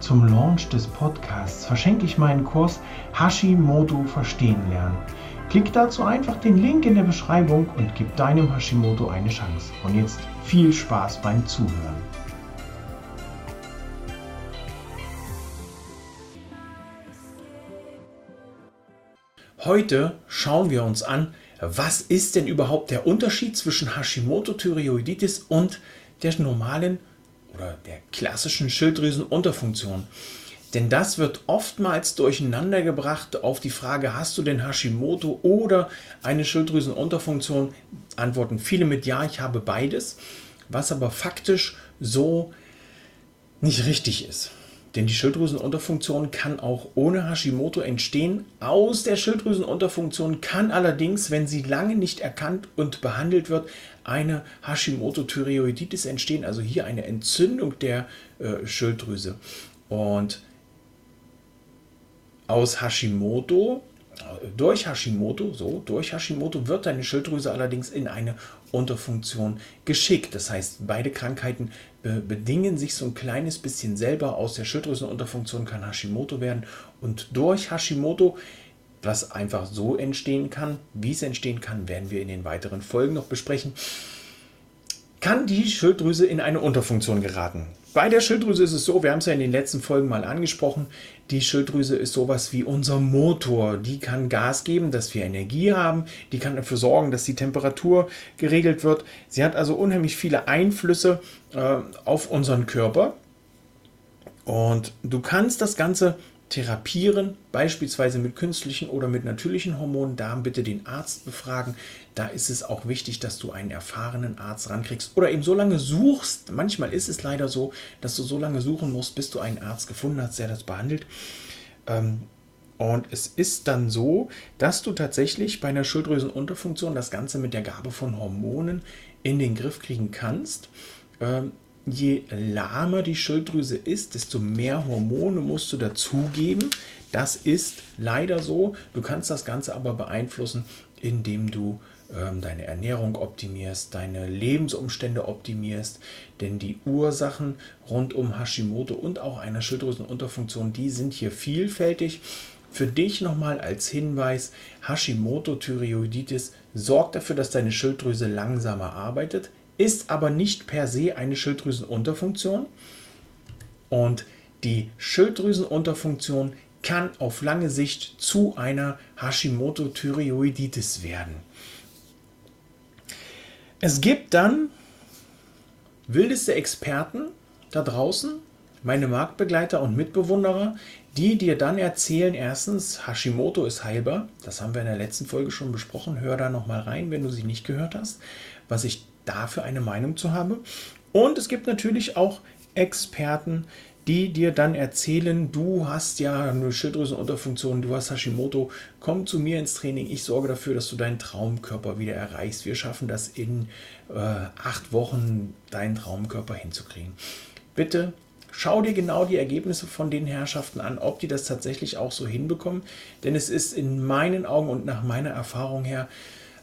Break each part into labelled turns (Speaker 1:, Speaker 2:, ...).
Speaker 1: Zum Launch des Podcasts verschenke ich meinen Kurs Hashimoto Verstehen lernen. Klick dazu einfach den Link in der Beschreibung und gib deinem Hashimoto eine Chance. Und jetzt viel Spaß beim Zuhören. Heute schauen wir uns an, was ist denn überhaupt der Unterschied zwischen Hashimoto-Thyreoiditis und der normalen oder der klassischen Schilddrüsenunterfunktion. Denn das wird oftmals durcheinander gebracht auf die Frage, hast du denn Hashimoto oder eine Schilddrüsenunterfunktion? Antworten viele mit Ja, ich habe beides, was aber faktisch so nicht richtig ist. Denn die Schilddrüsenunterfunktion kann auch ohne Hashimoto entstehen. Aus der Schilddrüsenunterfunktion kann allerdings, wenn sie lange nicht erkannt und behandelt wird, eine Hashimoto-Thyreoiditis entstehen, also hier eine Entzündung der äh, Schilddrüse. Und aus Hashimoto durch Hashimoto, so, durch Hashimoto wird deine Schilddrüse allerdings in eine Unterfunktion geschickt. Das heißt, beide Krankheiten be bedingen sich so ein kleines bisschen selber. Aus der Schilddrüsenunterfunktion kann Hashimoto werden und durch Hashimoto, was einfach so entstehen kann, wie es entstehen kann, werden wir in den weiteren Folgen noch besprechen, kann die Schilddrüse in eine Unterfunktion geraten. Bei der Schilddrüse ist es so, wir haben es ja in den letzten Folgen mal angesprochen, die Schilddrüse ist sowas wie unser Motor. Die kann Gas geben, dass wir Energie haben, die kann dafür sorgen, dass die Temperatur geregelt wird. Sie hat also unheimlich viele Einflüsse äh, auf unseren Körper. Und du kannst das Ganze therapieren, beispielsweise mit künstlichen oder mit natürlichen Hormonen, da bitte den Arzt befragen. Da ist es auch wichtig, dass du einen erfahrenen Arzt rankriegst oder eben so lange suchst. Manchmal ist es leider so, dass du so lange suchen musst, bis du einen Arzt gefunden hast, der das behandelt. Ähm, und es ist dann so, dass du tatsächlich bei einer Schilddrüsenunterfunktion das Ganze mit der Gabe von Hormonen in den Griff kriegen kannst. Je lahmer die Schilddrüse ist, desto mehr Hormone musst du dazugeben. Das ist leider so. Du kannst das Ganze aber beeinflussen, indem du ähm, deine Ernährung optimierst, deine Lebensumstände optimierst. Denn die Ursachen rund um Hashimoto und auch einer Schilddrüsenunterfunktion, die sind hier vielfältig. Für dich nochmal als Hinweis, Hashimoto-Thyreoiditis sorgt dafür, dass deine Schilddrüse langsamer arbeitet ist aber nicht per se eine Schilddrüsenunterfunktion. Und die Schilddrüsenunterfunktion kann auf lange Sicht zu einer Hashimoto-Thyreoiditis werden. Es gibt dann wildeste Experten da draußen, meine Marktbegleiter und Mitbewunderer, die dir dann erzählen, erstens, Hashimoto ist heilbar. Das haben wir in der letzten Folge schon besprochen. Hör da nochmal rein, wenn du sie nicht gehört hast. Was ich dafür eine Meinung zu habe. Und es gibt natürlich auch Experten, die dir dann erzählen, du hast ja eine Schilddrüsenunterfunktion, du hast Hashimoto, komm zu mir ins Training, ich sorge dafür, dass du deinen Traumkörper wieder erreichst. Wir schaffen das in äh, acht Wochen, deinen Traumkörper hinzukriegen. Bitte schau dir genau die Ergebnisse von den Herrschaften an, ob die das tatsächlich auch so hinbekommen. Denn es ist in meinen Augen und nach meiner Erfahrung her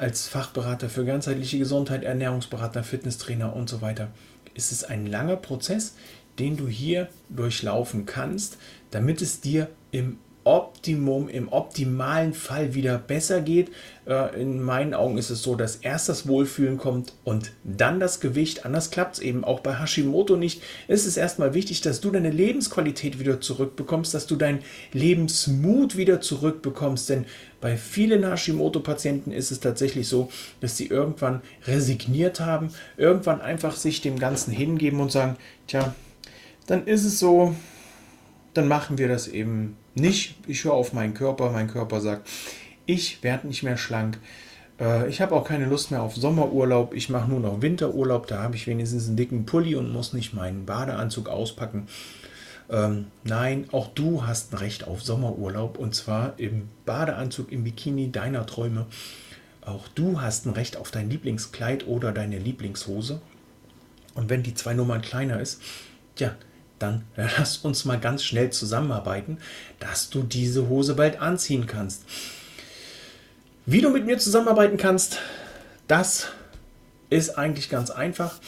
Speaker 1: als Fachberater für ganzheitliche Gesundheit, Ernährungsberater, Fitnesstrainer und so weiter, ist es ein langer Prozess, den du hier durchlaufen kannst, damit es dir im Optimum, im optimalen Fall wieder besser geht. Äh, in meinen Augen ist es so, dass erst das Wohlfühlen kommt und dann das Gewicht. Anders klappt es eben auch bei Hashimoto nicht. Es ist erstmal wichtig, dass du deine Lebensqualität wieder zurückbekommst, dass du deinen Lebensmut wieder zurückbekommst. Denn bei vielen Hashimoto-Patienten ist es tatsächlich so, dass sie irgendwann resigniert haben, irgendwann einfach sich dem Ganzen hingeben und sagen, tja, dann ist es so, dann machen wir das eben nicht. Ich höre auf meinen Körper, mein Körper sagt, ich werde nicht mehr schlank. Äh, ich habe auch keine Lust mehr auf Sommerurlaub. Ich mache nur noch Winterurlaub. Da habe ich wenigstens einen dicken Pulli und muss nicht meinen Badeanzug auspacken. Ähm, nein, auch du hast ein Recht auf Sommerurlaub und zwar im Badeanzug, im Bikini deiner Träume. Auch du hast ein Recht auf dein Lieblingskleid oder deine Lieblingshose. Und wenn die zwei Nummern kleiner ist, ja, dann lass uns mal ganz schnell zusammenarbeiten, dass du diese Hose bald anziehen kannst. Wie du mit mir zusammenarbeiten kannst, das ist eigentlich ganz einfach.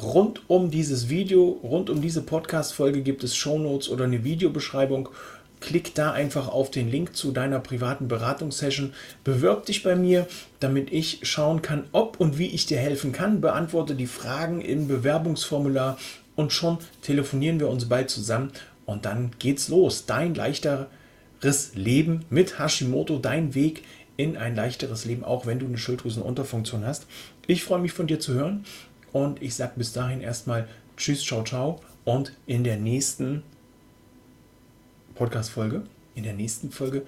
Speaker 1: Rund um dieses Video, rund um diese Podcast-Folge gibt es Shownotes oder eine Videobeschreibung. Klick da einfach auf den Link zu deiner privaten Beratungssession. Bewirb dich bei mir, damit ich schauen kann, ob und wie ich dir helfen kann. Beantworte die Fragen im Bewerbungsformular und schon telefonieren wir uns bald zusammen und dann geht's los. Dein leichteres Leben mit Hashimoto, dein Weg in ein leichteres Leben, auch wenn du eine Schilddrüsenunterfunktion hast. Ich freue mich von dir zu hören und ich sage bis dahin erstmal Tschüss, ciao, ciao und in der nächsten Podcast-Folge, in der nächsten Folge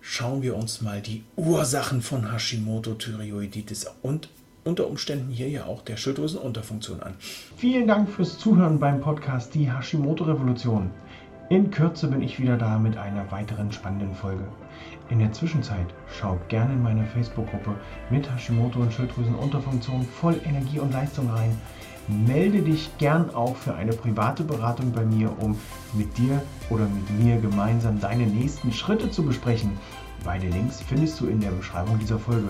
Speaker 1: schauen wir uns mal die Ursachen von Hashimoto-Thyreoiditis und unter Umständen hier ja auch der Schilddrüsenunterfunktion an.
Speaker 2: Vielen Dank fürs Zuhören beim Podcast Die Hashimoto-Revolution. In Kürze bin ich wieder da mit einer weiteren spannenden Folge. In der Zwischenzeit schaut gerne in meine Facebook-Gruppe mit Hashimoto und Schilddrüsenunterfunktion voll Energie und Leistung rein. Melde dich gern auch für eine private Beratung bei mir, um mit dir oder mit mir gemeinsam deine nächsten Schritte zu besprechen. Beide Links findest du in der Beschreibung dieser Folge.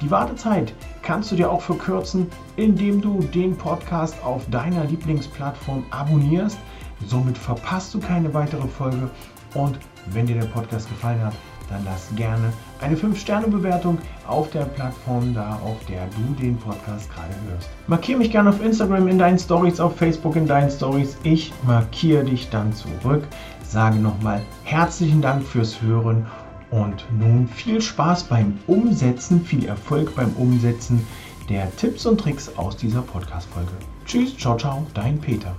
Speaker 2: Die Wartezeit kannst du dir auch verkürzen, indem du den Podcast auf deiner Lieblingsplattform abonnierst. Somit verpasst du keine weitere Folge. Und wenn dir der Podcast gefallen hat, dann lass gerne eine 5-Sterne-Bewertung auf der Plattform da, auf der du den Podcast gerade hörst. Markiere mich gerne auf Instagram in deinen Stories, auf Facebook in deinen Stories. Ich markiere dich dann zurück. Sage nochmal herzlichen Dank fürs Hören und nun viel Spaß beim Umsetzen, viel Erfolg beim Umsetzen der Tipps und Tricks aus dieser Podcast-Folge. Tschüss, ciao, ciao, dein Peter.